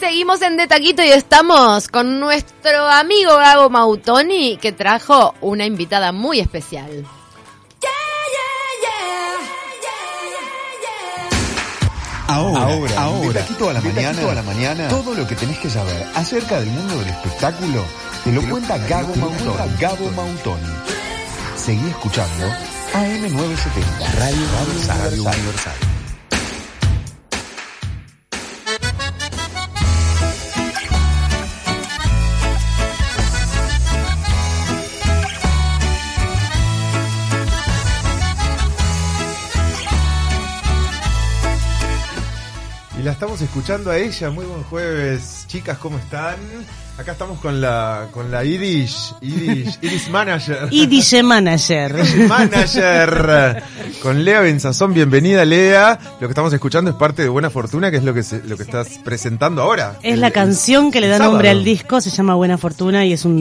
Seguimos en De Taquito y estamos con nuestro amigo Gabo Mautoni que trajo una invitada muy especial. Ahora, ahora, ahora, de taquito a la mañana, a la mañana, todo lo que tenés que saber acerca del mundo del espectáculo te lo cuenta Gabo Mautoni. Gabo Mautoni. Seguí escuchando AM970, Radio Universal. Y estamos escuchando a ella. Muy buen jueves, chicas, ¿cómo están? Acá estamos con la con la Irish, Irish, Irish Manager. Irish Manager. Irish Manager. Con Lea Benzazón, bienvenida Lea. Lo que estamos escuchando es parte de Buena Fortuna, que es lo que se- lo que estás presentando ahora. Es El- la el- canción que le da nombre sábado. al disco, se llama Buena Fortuna y es un,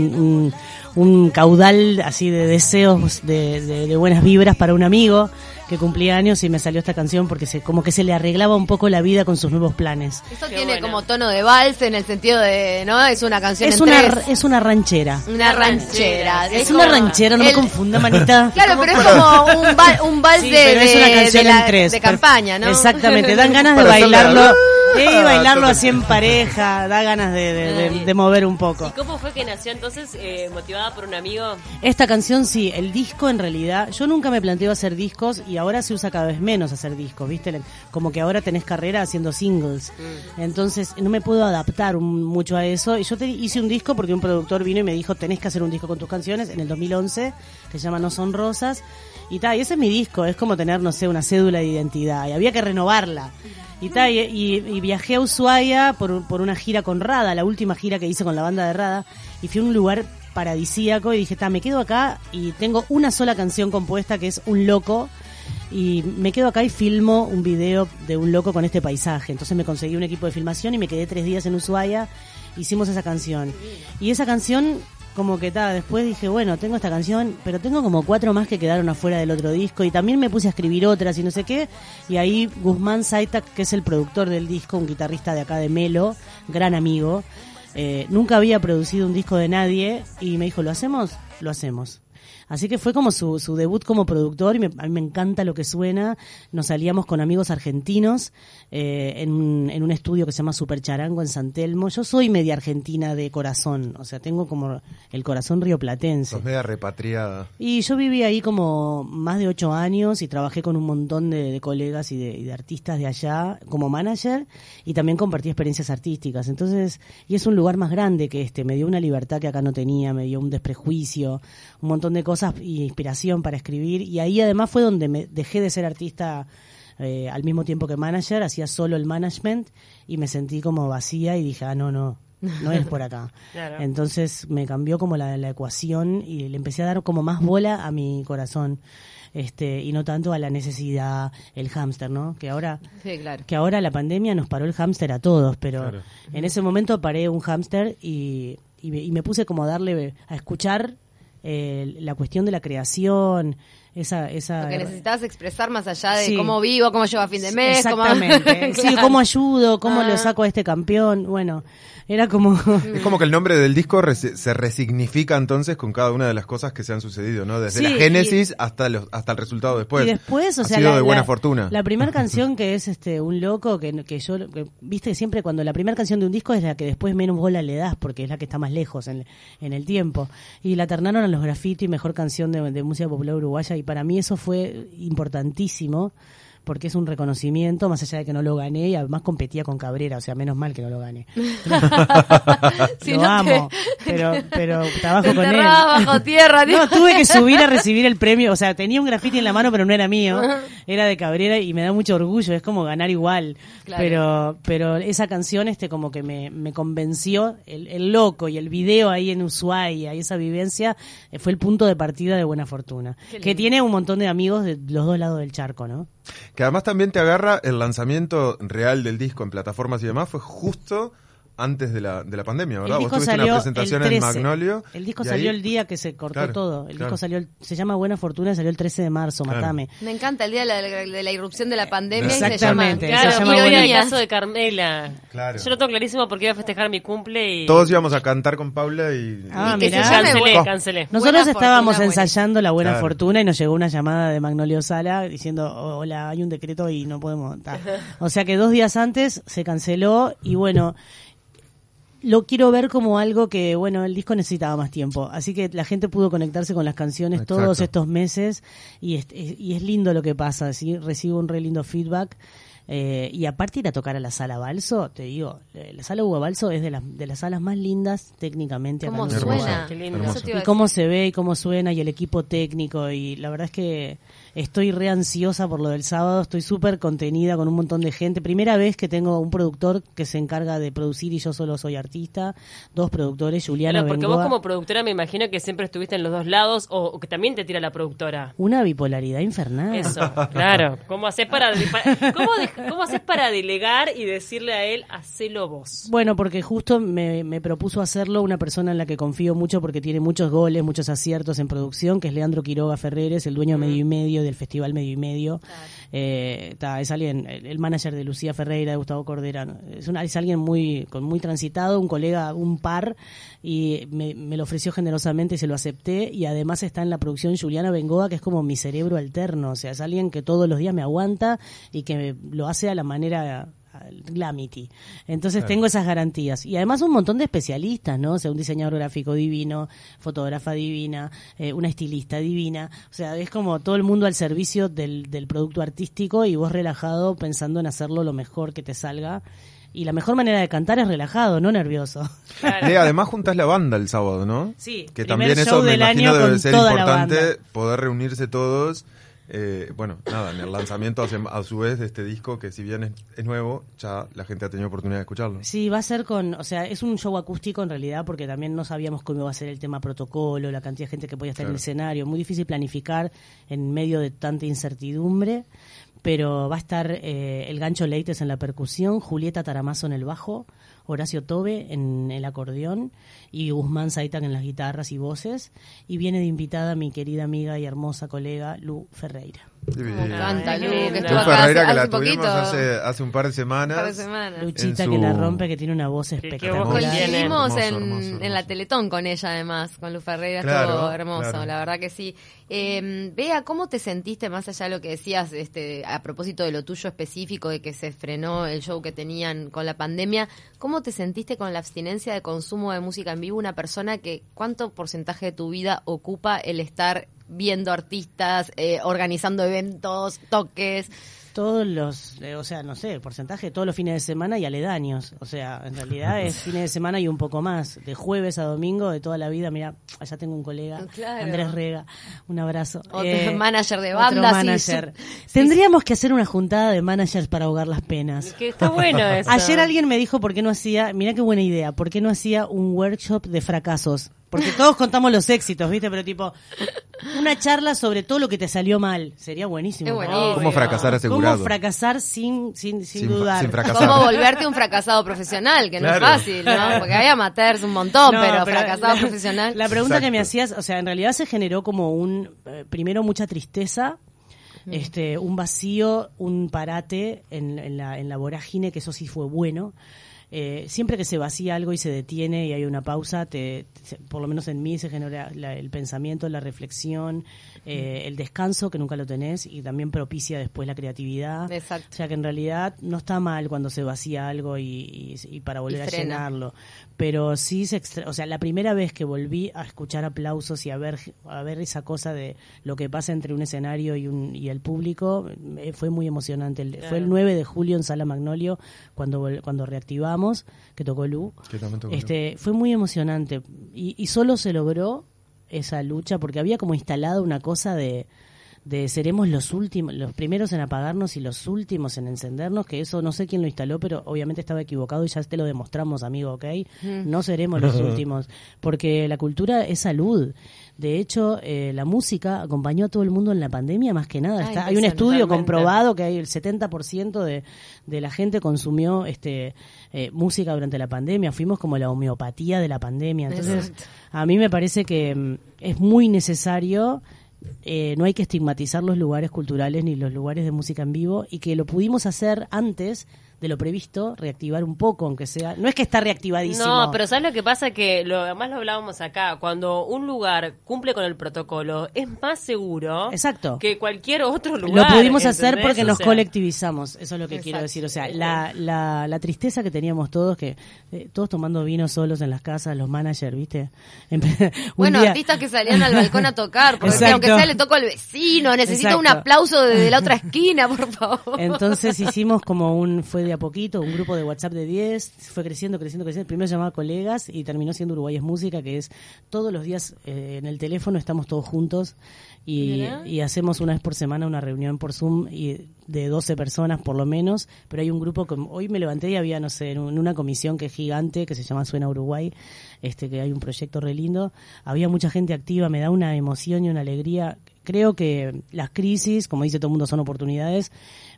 un, un caudal así de deseos, de, de- de buenas vibras para un amigo que cumplía años y me salió esta canción porque se, como que se le arreglaba un poco la vida con sus nuevos planes. Esto tiene como tono de vals en el sentido de, ¿no? Es una canción Es en una, tres. es una ranchera. Una ranchera. Es una ranchera, no me confunda, manita. Claro, pero es como un, val- un vals Sí, de, pero es una de- canción de la- en tres. de campaña, ¿no? Exactamente, dan ganas de bailarlo, Eh, bailarlo así en pareja, da ganas de, de- de- de mover un poco. ¿Y cómo fue que nació entonces eh, motivada por un amigo? Esta canción sí, el disco en realidad, yo nunca me planteo hacer discos y ahora se usa cada vez menos hacer discos, ¿viste? Como que ahora tenés carrera haciendo singles. Entonces no me puedo adaptar un- mucho a eso. Y yo te- hice un disco porque un productor vino y me dijo, tenés que hacer un disco con tus canciones en el 2011, que se llama No Son Rosas. Y tal, y ese es mi disco, es como tener, no sé, una cédula de identidad. Y había que renovarla. Y, ta, y, y- viajé a Ushuaia por, por una gira con Rada, la última gira que hice con la banda de Rada, y fui a un lugar paradisíaco y dije, ta, me quedo acá y tengo una sola canción compuesta que es Un Loco, y me quedo acá y filmo un video de un loco con este paisaje. Entonces me conseguí un equipo de filmación y me quedé tres días en Ushuaia, hicimos esa canción. Y esa canción, como que ta, después dije, bueno, tengo esta canción, pero tengo como cuatro más que quedaron afuera del otro disco y también me puse a escribir otras y no sé qué. Y ahí Guzmán Zaitak, que es el productor del disco, un guitarrista de acá de Melo, gran amigo, eh, nunca había producido un disco de nadie y me dijo, ¿lo hacemos? Lo hacemos. Así que fue como su, su debut como productor y me- a mí me encanta lo que suena. Nos salíamos con amigos argentinos eh, en, un- en un estudio que se llama Super Charango en San Telmo. Yo soy media argentina de corazón, o sea, tengo como el corazón rioplatense. Sos media repatriada. Y yo viví ahí como más de ocho años y trabajé con un montón de, de colegas y de, y de artistas de allá como manager y también compartí experiencias artísticas. Entonces, y es un lugar más grande que este, me dio una libertad que acá no tenía, me dio un desprejuicio, un montón de cosas y inspiración para escribir. Y ahí además fue donde me dejé de ser artista eh, al mismo tiempo que manager, hacía solo el management y me sentí como vacía y dije, ah, no, no. No es por acá. Claro. Entonces me cambió como la, la ecuación y le empecé a dar como más bola a mi corazón. Este, y no tanto a la necesidad, el hámster, ¿no? Que ahora, Sí, claro. que ahora la pandemia nos paró el hámster a todos, pero Claro. en ese momento paré un hámster y, y, me, y me puse como a darle, a escuchar eh, la cuestión de la creación, esa, esa Lo que necesitabas expresar más allá de Sí. cómo vivo, cómo llevo a fin de mes. cómo-. Sí, cómo ayudo, cómo Ah. lo saco a este campeón. Bueno, era como... Es como que el nombre del disco se resignifica entonces con cada una de las cosas que se han sucedido, ¿no? Desde Sí, la génesis hasta los, hasta el resultado después. Y después, o Ha sea, sido la, de buena la- fortuna. La primera canción que es este un loco que, que yo que, viste siempre cuando la primera canción de un disco es la que después menos bola le das porque es la que está más lejos en, en el tiempo y la ternaron a los graffiti mejor canción de, de música popular uruguaya y para mí eso fue importantísimo porque es un reconocimiento, más allá de que no lo gané, y además competía con Cabrera, o sea, menos mal que no lo gané. Lo no amo, te- pero, pero trabajo te con él. bajo tierra. No, tuve que subir a recibir el premio. O sea, tenía un grafiti en la mano, pero no era mío. Era de Cabrera y me da mucho orgullo. Es como ganar igual. Claro. Pero pero esa canción este como que me, me convenció. El, el loco y el video ahí en Ushuaia y esa vivencia eh, fue el punto de partida de Buena Fortuna. Que tiene un montón de amigos de los dos lados del charco, ¿no? Que además también te agarra el lanzamiento real del disco en plataformas y demás, fue justo antes de la, de la pandemia, El ¿verdad? Vos disco tuviste salió una presentación el en 13. Magnolio. El disco salió ahí- el día que se cortó Claro, todo. El claro. disco salió, el- se llama Buena Fortuna, salió el 13 de marzo, Claro. Matame. Me encanta el día de la, de la irrupción de la pandemia y se llama... Exactamente. Claro, se llama Ironías. caso de Carmela. Claro. Yo lo tengo clarísimo porque iba a festejar mi cumple y... Todos íbamos a cantar con Paula y... Ah, Y que mirá. Cancelé, Buena- cancelé. Nosotros Buena estábamos Fortuna, ensayando la buena Claro. fortuna y nos llegó una llamada de Magnolio Sala diciendo, hola, hay un decreto y no podemos. ta". O sea que dos días antes se canceló y bueno, lo quiero ver como algo que, bueno, el disco necesitaba más tiempo. Así que la gente pudo conectarse con las canciones Exacto. todos estos meses y es, es- y es lindo lo que pasa, ¿sí? recibo un re lindo feedback. Eh, y aparte ir a tocar a la sala Balso, te digo, eh, la sala Hugo Balso es de las, de las salas más lindas técnicamente. ¿Cómo suena? Qué lindo. Y cómo se ve y cómo suena y el equipo técnico y la verdad es que estoy re ansiosa por lo del sábado, estoy súper contenida con un montón de gente. Primera vez que tengo un productor que se encarga de producir y yo solo soy artista, dos productores, Juliana Claro, porque Bengoa. vos como productora me imagino que siempre estuviste en los dos lados o, o que también te tira la productora. Una bipolaridad infernal. Eso, claro. ¿Cómo haces para, para- cómo, de- cómo haces para delegar y decirle a él, hacelo vos? Bueno, porque justo me, me propuso hacerlo una persona en la que confío mucho porque tiene muchos goles, muchos aciertos en producción, que es Leandro Quiroga Ferreres, el dueño de Medio y Medio del Festival Medio y Medio. Eh, ta, es alguien, el, el manager de Lucía Ferreira, de Gustavo Cordera. ¿no? Es, una- es alguien muy, con muy transitado, un colega, un par, y me, me lo ofreció generosamente y se lo acepté. Y además está en la producción Juliana Bengoa, que es como mi cerebro alterno. O sea, es alguien que todos los días me aguanta y que me- lo hace a la manera Glamity. Entonces tengo esas garantías. Y además un montón de especialistas, ¿no? O sea, un diseñador gráfico divino, fotógrafa divina, eh, una estilista divina. O sea, es como todo el mundo al servicio del, del producto artístico y vos relajado pensando en hacerlo lo mejor que te salga. Y la mejor manera de cantar es relajado, no nervioso. Claro. Lea, además juntás la banda el sábado, ¿no? Sí, Que también eso me del imagino año debe con ser toda la importante banda. poder reunirse todos. Eh, bueno, nada, en el lanzamiento a, a su vez de este disco, que si bien es, es nuevo, ya la gente ha tenido oportunidad de escucharlo. Sí, va a ser con, o sea, es un show acústico en realidad porque también no sabíamos cómo iba a ser el tema protocolo, la cantidad de gente que podía estar en el escenario, muy difícil planificar en medio de tanta incertidumbre, pero va a estar eh, el gancho Leites en la percusión, Julieta Taramazo en el bajo, Horacio Tobe en el acordeón y Guzmán Zaitan en las guitarras y voces, y viene de invitada mi querida amiga y hermosa colega Lu Ferreira. Me encanta, Lu, que lindo. estuvo Lu acá hace, Ferreira, que la hace tuvimos hace, hace un par de semanas. Un par de semanas. Luchita que la rompe, que tiene una voz espectacular. Coincidimos Hermoso, en, hermoso, en la. Teletón con ella, además, con Luz Ferreira, Claro, estuvo hermoso, claro. la verdad que sí. Eh, Bea, ¿cómo te sentiste, más allá de lo que decías, este, a propósito de lo tuyo específico, de que se frenó el show que tenían con la pandemia, ¿cómo te sentiste con la abstinencia de consumo de música en vivo? Una persona que, ¿cuánto porcentaje de tu vida ocupa el estar viendo artistas, eh, organizando eventos, toques? Todos los, eh, o sea, no sé, porcentaje, todos los fines de semana y aledaños. O sea, en realidad es fines de semana y un poco más. De jueves a domingo, de toda la vida. Mira, allá tengo un colega, Claro. Andrés Rega. Un abrazo. Otro manager de otro banda, sí, Tendríamos que hacer una juntada de managers para ahogar las penas. Que está bueno eso. Ayer alguien me dijo por qué no hacía, mira qué buena idea, por qué no hacía un workshop de fracasos. Porque todos contamos los éxitos, ¿viste? Pero tipo, una charla sobre todo lo que te salió mal. Sería buenísimo. Es buenísimo. ¿Cómo fracasar asegurado? ¿Cómo fracasar sin, sin, sin, Sin- dudar? sin fracasar. ¿Cómo volverte un fracasado profesional? Que no es fácil, ¿no? Porque hay amateurs un montón, No, pero, fracasado la- profesional. La pregunta que me hacías, o sea, en realidad se generó como un, eh, primero mucha tristeza, este, un vacío, un parate en, en la, en la vorágine, que eso sí fue bueno. Eh, siempre que se vacía algo y se detiene y hay una pausa, te, por lo menos en mí se genera la- el pensamiento, la reflexión, eh, el descanso, que nunca lo tenés, y también propicia después la creatividad. Exacto. O sea que en realidad no está mal cuando se vacía algo y, y- y para volver a llenarlo. Pero sí se extra- o sea, la primera vez que volví a escuchar aplausos y a ver a ver esa cosa de lo que pasa entre un escenario y un y el público eh, fue muy emocionante. El- Fue el 9 de julio en Sala Magnolio cuando cuando reactivamos que tocó Lu. Que también tocó Este fue muy emocionante y, y solo se logró esa lucha porque había como instalado una cosa de de seremos los últimos, los primeros en apagarnos y los últimos en encendernos, que eso no sé quién lo instaló, pero obviamente estaba equivocado y ya te lo demostramos, amigo, ¿ok? No seremos los últimos, porque la cultura es salud. De hecho, eh, la música acompañó a todo el mundo en la pandemia, más que nada. Está, hay un estudio comprobado que hay el 70% de, de la gente consumió este eh, música durante la pandemia. Fuimos como la homeopatía de la pandemia. Entonces, Exacto. a mí me parece que mm, es muy necesario. Eh, no hay que estigmatizar los lugares culturales ni los lugares de música en vivo y que lo pudimos hacer antes de lo previsto, reactivar un poco, aunque sea. No es que está reactivadísimo. No, pero ¿sabes lo que pasa? Que lo además lo hablábamos acá. Cuando un lugar cumple con el protocolo, es más seguro Exacto. que cualquier otro Lo lugar. pudimos hacer porque O nos sea, colectivizamos, eso es lo que quiero decir. O sea, la, la, la tristeza que teníamos todos, que eh, todos tomando vino solos en las casas, los managers, ¿viste? Bueno, día- artistas que salían al balcón a tocar, porque Exacto. aunque sea le toco al vecino, necesito un aplauso desde la otra esquina, por favor. Entonces hicimos como un, fue de a poquito, un grupo de WhatsApp de 10, fue creciendo, creciendo, creciendo. Primero se llamaba Colegas y terminó siendo Uruguay es Música, que es todos los días eh, en el teléfono estamos todos juntos y, hacemos una vez por semana una reunión por Zoom y de 12 personas por lo menos, pero hay un grupo, que hoy me levanté y había, no sé, en un- una comisión que es gigante, que se llama Suena Uruguay, este que hay un proyecto re lindo, había mucha gente activa, me da una emoción y una alegría. Creo que las crisis, como dice todo el mundo, son oportunidades,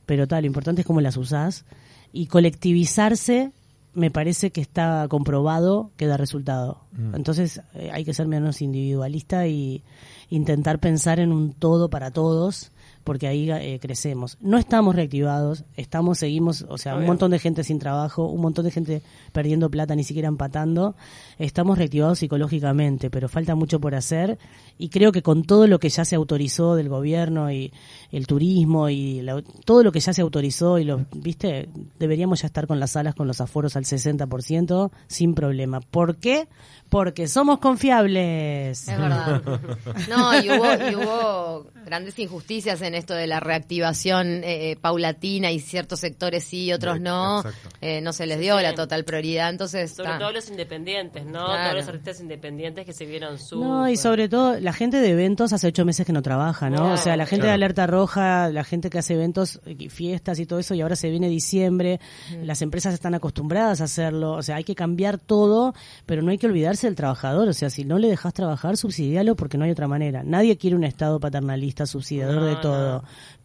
pero tal, lo importante es cómo las usás y colectivizarse me parece que está comprobado que da resultado. Entonces eh, hay que ser menos individualista y intentar pensar en un todo para todos, porque ahí eh, crecemos. No estamos reactivados, estamos, seguimos, o sea, un montón de gente sin trabajo, un montón de gente perdiendo plata, ni siquiera empatando. Estamos reactivados psicológicamente, pero falta mucho por hacer y creo que con todo lo que ya se autorizó del gobierno y el turismo y la- todo lo que ya se autorizó y los, viste, deberíamos ya estar con las salas con los aforos al 60% sin problema. ¿Por qué? Porque somos confiables. Es verdad. No, y hubo, y hubo grandes injusticias en esto de la reactivación eh, eh, paulatina y ciertos sectores sí, otros no. Exacto. Eh, no se les dio Sí. la total prioridad. Entonces, Sobre ta. todo los independientes, ¿no? Claro. Todos los artistas independientes que se vieron su. No, y sobre todo la gente de eventos hace ocho meses que no trabaja, ¿no? Claro. o sea, la gente de. Alerta Roja, la gente que hace eventos, y fiestas y todo eso, y ahora se viene diciembre, las empresas están acostumbradas a hacerlo, o sea, hay que cambiar todo, pero no hay que olvidarse del trabajador, o sea, si no le dejas trabajar, subsidialo porque no hay otra manera. Nadie quiere un Estado paternalista, subsidiador No, de no.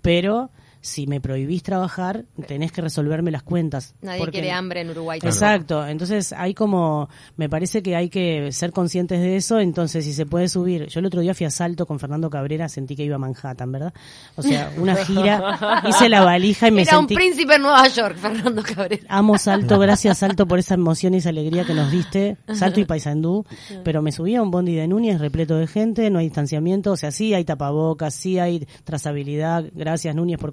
Pero si me prohibís trabajar, tenés que resolverme las cuentas. nadie porque- quiere hambre en Uruguay. tampoco. Exacto, entonces hay como, me parece que hay que ser conscientes de eso, entonces si se puede subir, yo el otro día fui a Salto con Fernando Cabrera, sentí que iba a Manhattan, ¿verdad? O sea, una gira, hice la valija y me Era un príncipe en Nueva York, Fernando Cabrera. Amo Salto, gracias Salto por esa emoción y esa alegría que nos diste, Salto y Paysandú, pero me subí a un bondi de Núñez repleto de gente, no hay distanciamiento, o sea, sí hay tapabocas, sí hay trazabilidad, gracias Núñez por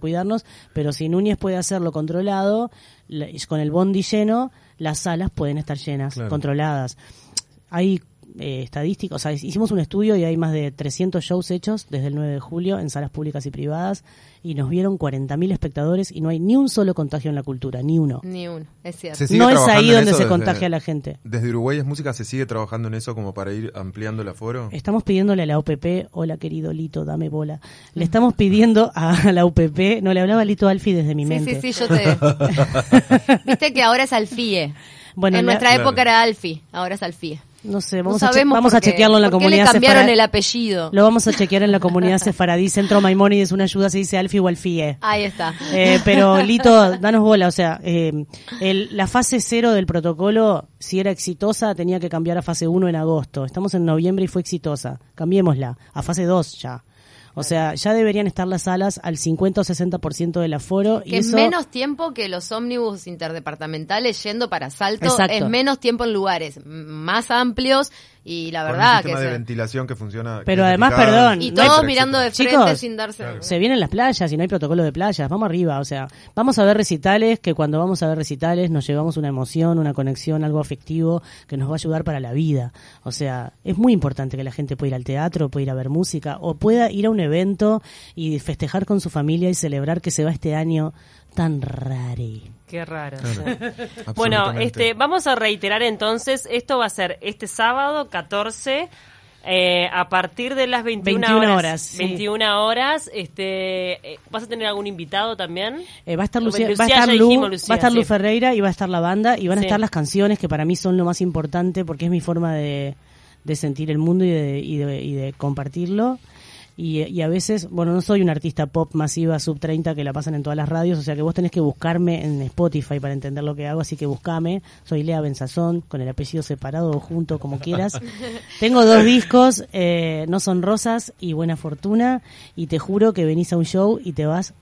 pero si Núñez puede hacerlo controlado, la- con el bondi lleno, las salas pueden estar llenas, Claro. controladas. Hay eh, estadísticas, o sea, hicimos un estudio y hay más de 300 shows hechos desde el 9 de julio en salas públicas y privadas y nos vieron 40.000 espectadores y no hay ni un solo contagio en la cultura, ni uno. Ni uno, es cierto. No es ahí donde se desde- contagia la gente. Desde Uruguay es música se sigue trabajando en eso como para ir ampliando el aforo. Estamos pidiéndole a la UPP, hola querido Lito, dame bola. Le estamos pidiendo a la UPP, no le hablaba Lito Alfi desde mi Sí, mente. sí, sí, yo te... Viste que ahora es Alfie. Bueno, en nuestra Claro. época era Alfie, ahora es Alfie. No sé, No vamos, a, che- vamos a chequearlo en la ¿Por qué comunidad le cambiaron el apellido? Lo vamos a chequear en la comunidad sefaradí, Centro Maimónides, una ayuda se dice Alfi o Alfie. Ahí está. Eh, pero Lito, danos bola, o sea, eh, el- la fase cero del protocolo, si era exitosa, tenía que cambiar a fase 1 en agosto. Estamos en noviembre y fue exitosa. Cambiémosla, a fase 2 ya. O sea, ya deberían estar las salas al 50 o 60% del aforo. y Que eso, menos tiempo que los ómnibus interdepartamentales yendo para Salto, Exacto. es menos tiempo en lugares más amplios y la Con verdad un que sistema de se- ventilación que funciona. Pero que además, perdón, y no hay- todos etcétera, mirando de frente Chicos, sin darse se vienen las playas y no hay protocolo de playas, vamos arriba, o sea, vamos a ver recitales, que cuando vamos a ver recitales nos llevamos una emoción, una conexión, algo afectivo que nos va a ayudar para la vida. O sea, es muy importante que la gente pueda ir al teatro, pueda ir a ver música, o pueda ir a un evento y festejar con su familia y celebrar que se va este año tan rare. Qué raro. Claro, sí. Bueno, este, vamos a reiterar entonces, esto va a ser este sábado 14 Eh, a partir de las 21, 21 horas, horas, sí. 21 horas, este, eh, ¿vas a tener algún invitado también? Eh, va a estar, Lucía, Lucía, va a estar ya Lu, dijimos Lucía, va a estar Lu sí. Ferreira y va a estar la banda y van a Sí. estar las canciones que para mí son lo más importante porque es mi forma de, de sentir el mundo y de, y de, y de compartirlo. Y, y a veces, bueno, no soy una artista pop masiva sub 30 que la pasan en todas las radios, o sea que vos tenés que buscarme en Spotify para entender lo que hago, así que buscame. Soy Lea Benzazón, con el apellido separado o junto, como quieras. Tengo dos discos, eh, No son rosas y Buena Fortuna, y te juro que venís a un show y te vas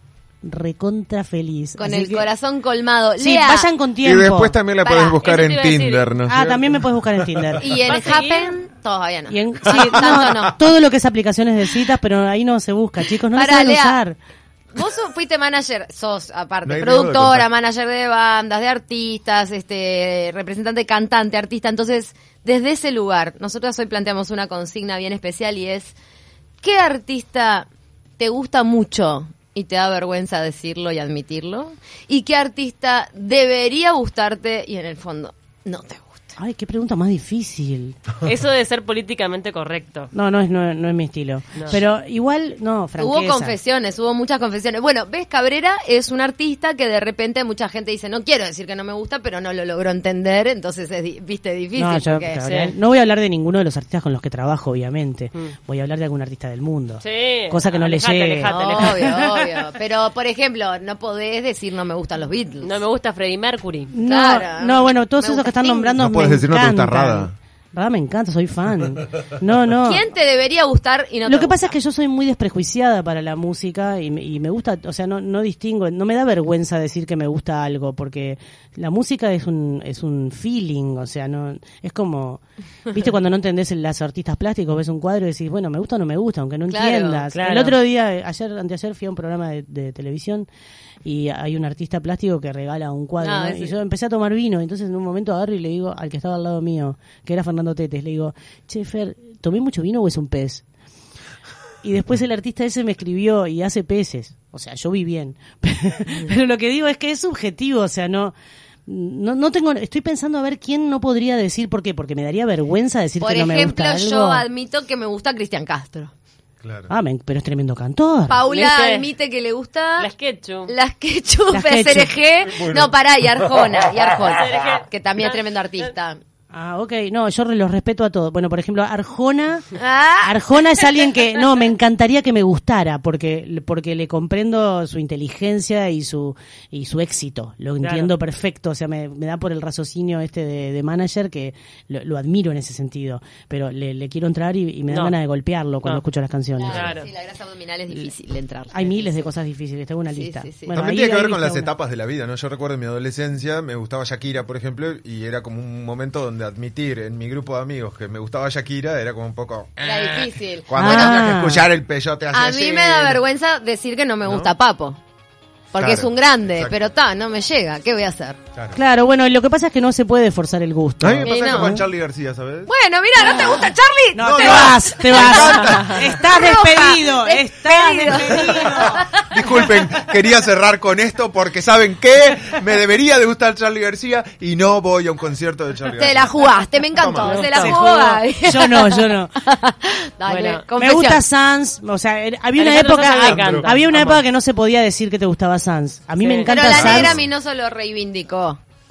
recontra feliz. Con Así el que- corazón colmado. Sí, Lea, vayan con Y tiempo. después también la Pará, podés buscar en. Tinder, ¿no? Ah, también me puedes buscar en Tinder. Y en ¿Va a seguir? Happen, todavía no. Y en- sí, tanto no, todo lo que es aplicaciones de citas, pero ahí no se busca, chicos, no lo Pará, saben Lea. usar. Vos sos- fuiste manager, sos aparte, No de productora, manager de bandas, de artistas, este, representante cantante, artista. Entonces, desde ese lugar, nosotros hoy planteamos una consigna bien especial y es, ¿qué artista te gusta mucho y te da vergüenza decirlo y admitirlo? ¿Y qué artista debería gustarte y en el fondo no te gusta? Ay, qué pregunta más difícil. Eso de ser políticamente correcto. No, no es, no, no es mi estilo. No. Pero igual, no, franqueza. Hubo confesiones, hubo muchas confesiones. Bueno, ves, Cabrera es un artista que de repente mucha gente dice, no quiero decir que no me gusta, pero no lo logró entender, entonces es, viste, difícil. No, yo, porque- Gabriel, sí. no voy a hablar de ninguno de los artistas con los que trabajo, obviamente. Mm. Voy a hablar de algún artista del mundo. Sí. Cosa que no le Alejate, llegue. alejate, alejate. Obvio, obvio. Pero, por ejemplo, no podés decir no me gustan los Beatles. No me gusta Freddie Mercury. No, Claro. no, bueno, todos Me esos que están Sting. nombrando No me decir no te gusta encantan. Rada. Me encanta, soy fan. No, no. ¿Quién te debería gustar y no Lo te que pasa es que yo soy muy desprejuiciada para la música y me, y me gusta, o sea, no, no distingo, no me da vergüenza decir que me gusta algo, porque la música es un, es un feeling, o sea, no, es como, viste cuando no entendés los artistas plásticos, ves un cuadro y decís, bueno, me gusta o no me gusta, aunque no Claro, entiendas. claro. El otro día, ayer, anteayer fui a un programa de, de televisión y hay un artista plástico que regala un cuadro, Ah, ¿no? sí. y yo empecé a tomar vino, entonces en un momento agarro y le digo al que estaba al lado mío, que era Fernando Tetes, le digo, che, Fer, ¿tomé mucho vino o es un pez? Y después el artista ese me escribió y hace peces. O sea, yo vi bien. Pero lo que digo es que es subjetivo, o sea, no no, no tengo estoy pensando a ver quién no podría decir por qué, porque me daría vergüenza decir Por que no me ejemplo, gusta algo. yo admito que me gusta Cristian Castro. Claro. Ah, men, pero es tremendo cantor. Paula ¿Viste? admite que le gusta... Las Ketchup. Las Ketchup, Las Ketchup. No, pará, y Arjona, y Arjona, que también es tremendo artista. Ah, ok, no, yo los respeto a todos. Bueno, por ejemplo, Arjona Ah, Arjona es alguien que, no, me encantaría que me gustara, porque, porque le comprendo su inteligencia y su, y su éxito. Lo Claro. entiendo perfecto, o sea, me, me da por el raciocinio este de, de manager que lo, lo admiro en ese sentido. Pero le, le quiero entrar y, y me dan No. ganas de golpearlo cuando No. escucho las canciones. Claro. Sí, la grasa abdominal es difícil de entrar. Hay miles de cosas difíciles, tengo una Sí, lista. sí, sí. Bueno, También tiene que ver con las una. etapas de la vida, ¿no? Yo recuerdo en mi adolescencia, me gustaba Shakira, por ejemplo, y era como un momento donde admitir en mi grupo de amigos que me gustaba Shakira era como un poco... Era eh, difícil. Cuando Ah. tenía que escuchar el peyote así A mí me da vergüenza decir que no me gusta Papo. Porque Claro, es un grande, exacto. pero ta, no me llega. ¿Qué voy a hacer? Claro. Claro, bueno, lo que pasa es que no se puede forzar el gusto. A mí me Y pasa no. con Charlie García, ¿sabes? Bueno, mira, ¿no te gusta Charlie? No, No, te no. vas, te vas. Estás Roja, despedido, estás despedido. Disculpen, quería cerrar con esto porque ¿saben qué? Me debería de gustar Charlie García y no voy a un concierto de Charlie Te García. la jugaste, me encantó. Toma. Se la Se jugó jugó. Gaby. Yo no, yo no. Dale, Bueno, Me gusta Sans, o sea, había una Alejandro época, había una época que no se podía decir que te gustaba Sans. A mí Sí. me encanta Pero la Sans. negra a mí no solo reivindicó.